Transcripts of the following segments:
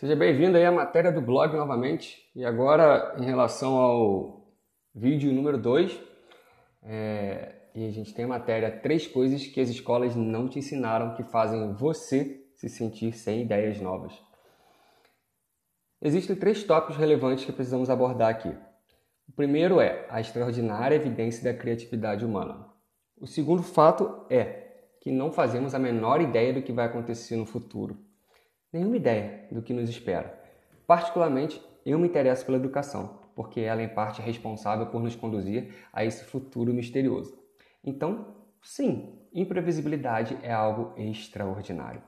Seja bem-vindo aí à matéria do blog novamente. E agora, em relação ao vídeo número 2, é... e a gente tem a matéria Três coisas que as escolas não te ensinaram que fazem você se sentir sem ideias novas. Existem três tópicos relevantes que precisamos abordar aqui. O primeiro é a extraordinária evidência da criatividade humana. O segundo fato é que não fazemos a menor ideia do que vai acontecer no futuro nenhuma ideia do que nos espera. Particularmente, eu me interesso pela educação, porque ela, em parte, é responsável por nos conduzir a esse futuro misterioso. Então, sim, imprevisibilidade é algo extraordinário.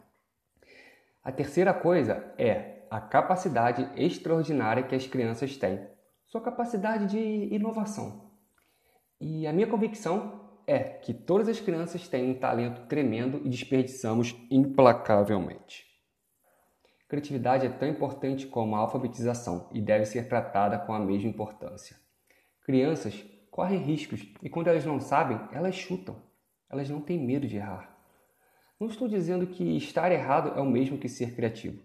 A terceira coisa é a capacidade extraordinária que as crianças têm, sua capacidade de inovação. E a minha convicção é que todas as crianças têm um talento tremendo e desperdiçamos implacavelmente. Criatividade é tão importante como a alfabetização e deve ser tratada com a mesma importância. Crianças correm riscos e quando elas não sabem, elas chutam. Elas não têm medo de errar. Não estou dizendo que estar errado é o mesmo que ser criativo.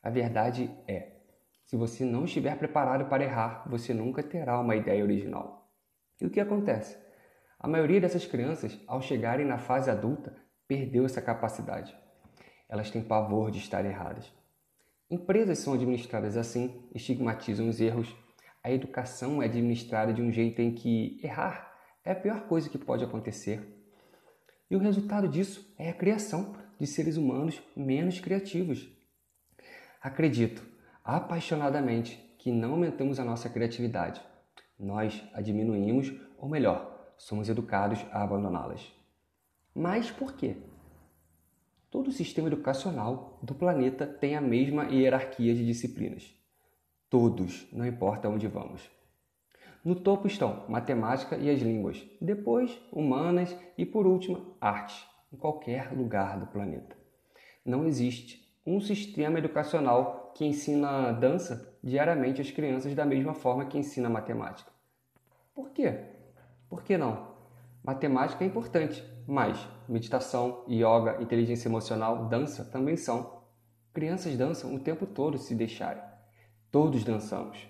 A verdade é, se você não estiver preparado para errar, você nunca terá uma ideia original. E o que acontece? A maioria dessas crianças, ao chegarem na fase adulta, perdeu essa capacidade. Elas têm pavor de estar erradas. Empresas são administradas assim, estigmatizam os erros. A educação é administrada de um jeito em que errar é a pior coisa que pode acontecer. E o resultado disso é a criação de seres humanos menos criativos. Acredito apaixonadamente que não aumentamos a nossa criatividade. Nós a diminuímos, ou melhor, somos educados a abandoná-las. Mas por quê? Todo o sistema educacional do planeta tem a mesma hierarquia de disciplinas. Todos, não importa onde vamos. No topo estão matemática e as línguas, depois humanas e por último arte, em qualquer lugar do planeta. Não existe um sistema educacional que ensina dança diariamente às crianças da mesma forma que ensina matemática. Por quê? Por que não? Matemática é importante, mas meditação, yoga, inteligência emocional, dança também são. Crianças dançam o tempo todo se deixarem. Todos dançamos.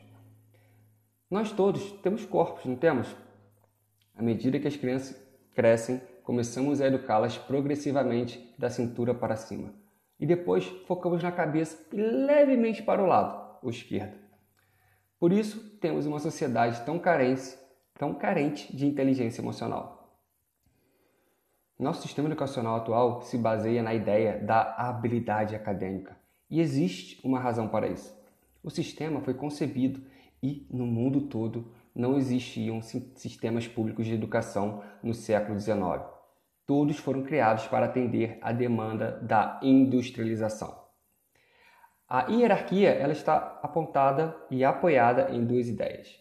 Nós todos temos corpos, não temos? À medida que as crianças crescem, começamos a educá-las progressivamente da cintura para cima. E depois focamos na cabeça e levemente para o lado, o esquerdo. Por isso, temos uma sociedade tão carente, tão carente de inteligência emocional. Nosso sistema educacional atual se baseia na ideia da habilidade acadêmica e existe uma razão para isso. O sistema foi concebido e, no mundo todo, não existiam sistemas públicos de educação no século XIX. Todos foram criados para atender à demanda da industrialização. A hierarquia ela está apontada e apoiada em duas ideias.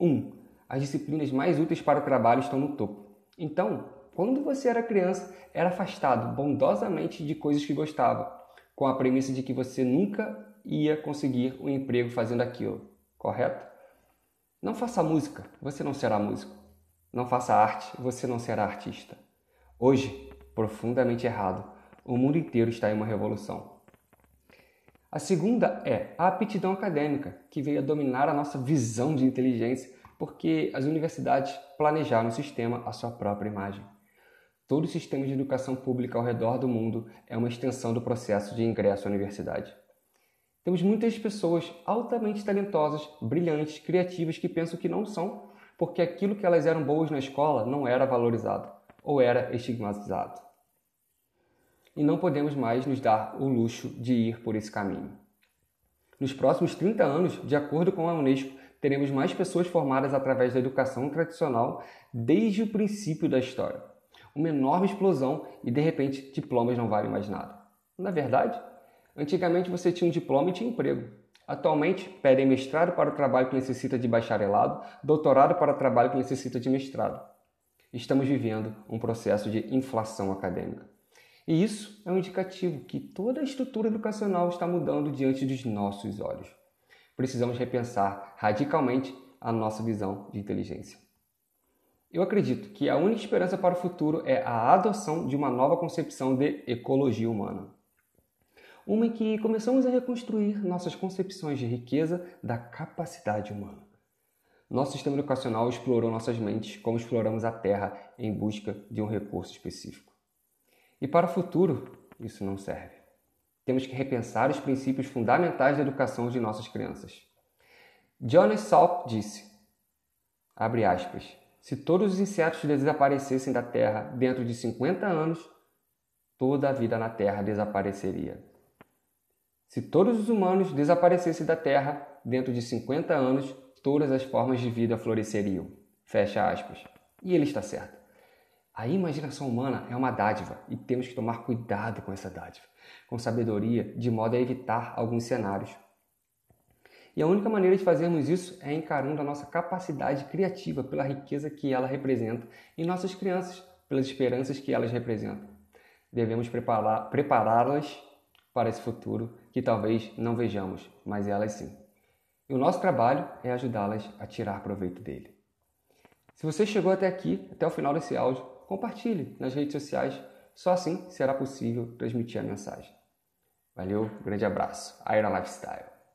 1. Um, as disciplinas mais úteis para o trabalho estão no topo. Então, quando você era criança, era afastado bondosamente de coisas que gostava, com a premissa de que você nunca ia conseguir um emprego fazendo aquilo, correto? Não faça música, você não será músico. Não faça arte, você não será artista. Hoje, profundamente errado, o mundo inteiro está em uma revolução. A segunda é a aptidão acadêmica, que veio a dominar a nossa visão de inteligência, porque as universidades planejaram o sistema à sua própria imagem. Todo o sistema de educação pública ao redor do mundo é uma extensão do processo de ingresso à universidade. Temos muitas pessoas altamente talentosas, brilhantes, criativas que pensam que não são, porque aquilo que elas eram boas na escola não era valorizado ou era estigmatizado. E não podemos mais nos dar o luxo de ir por esse caminho. Nos próximos 30 anos, de acordo com a Unesco, teremos mais pessoas formadas através da educação tradicional desde o princípio da história uma enorme explosão e de repente diplomas não valem mais nada. Na verdade, antigamente você tinha um diploma e tinha emprego. Atualmente, pedem mestrado para o trabalho que necessita de bacharelado, doutorado para o trabalho que necessita de mestrado. Estamos vivendo um processo de inflação acadêmica. E isso é um indicativo que toda a estrutura educacional está mudando diante dos nossos olhos. Precisamos repensar radicalmente a nossa visão de inteligência. Eu acredito que a única esperança para o futuro é a adoção de uma nova concepção de ecologia humana. uma em que começamos a reconstruir nossas concepções de riqueza da capacidade humana. Nosso sistema educacional explorou nossas mentes como exploramos a Terra em busca de um recurso específico. E para o futuro, isso não serve. Temos que repensar os princípios fundamentais da educação de nossas crianças. Jonas Salk disse, abre aspas, se todos os insetos desaparecessem da Terra dentro de 50 anos, toda a vida na Terra desapareceria. Se todos os humanos desaparecessem da Terra dentro de 50 anos, todas as formas de vida floresceriam. Fecha aspas. E ele está certo. A imaginação humana é uma dádiva e temos que tomar cuidado com essa dádiva, com sabedoria, de modo a evitar alguns cenários. E a única maneira de fazermos isso é encarando a nossa capacidade criativa pela riqueza que ela representa em nossas crianças, pelas esperanças que elas representam. Devemos prepará-las para esse futuro que talvez não vejamos, mas elas sim. E o nosso trabalho é ajudá-las a tirar proveito dele. Se você chegou até aqui, até o final desse áudio, compartilhe nas redes sociais. Só assim será possível transmitir a mensagem. Valeu, grande abraço. Aira Lifestyle.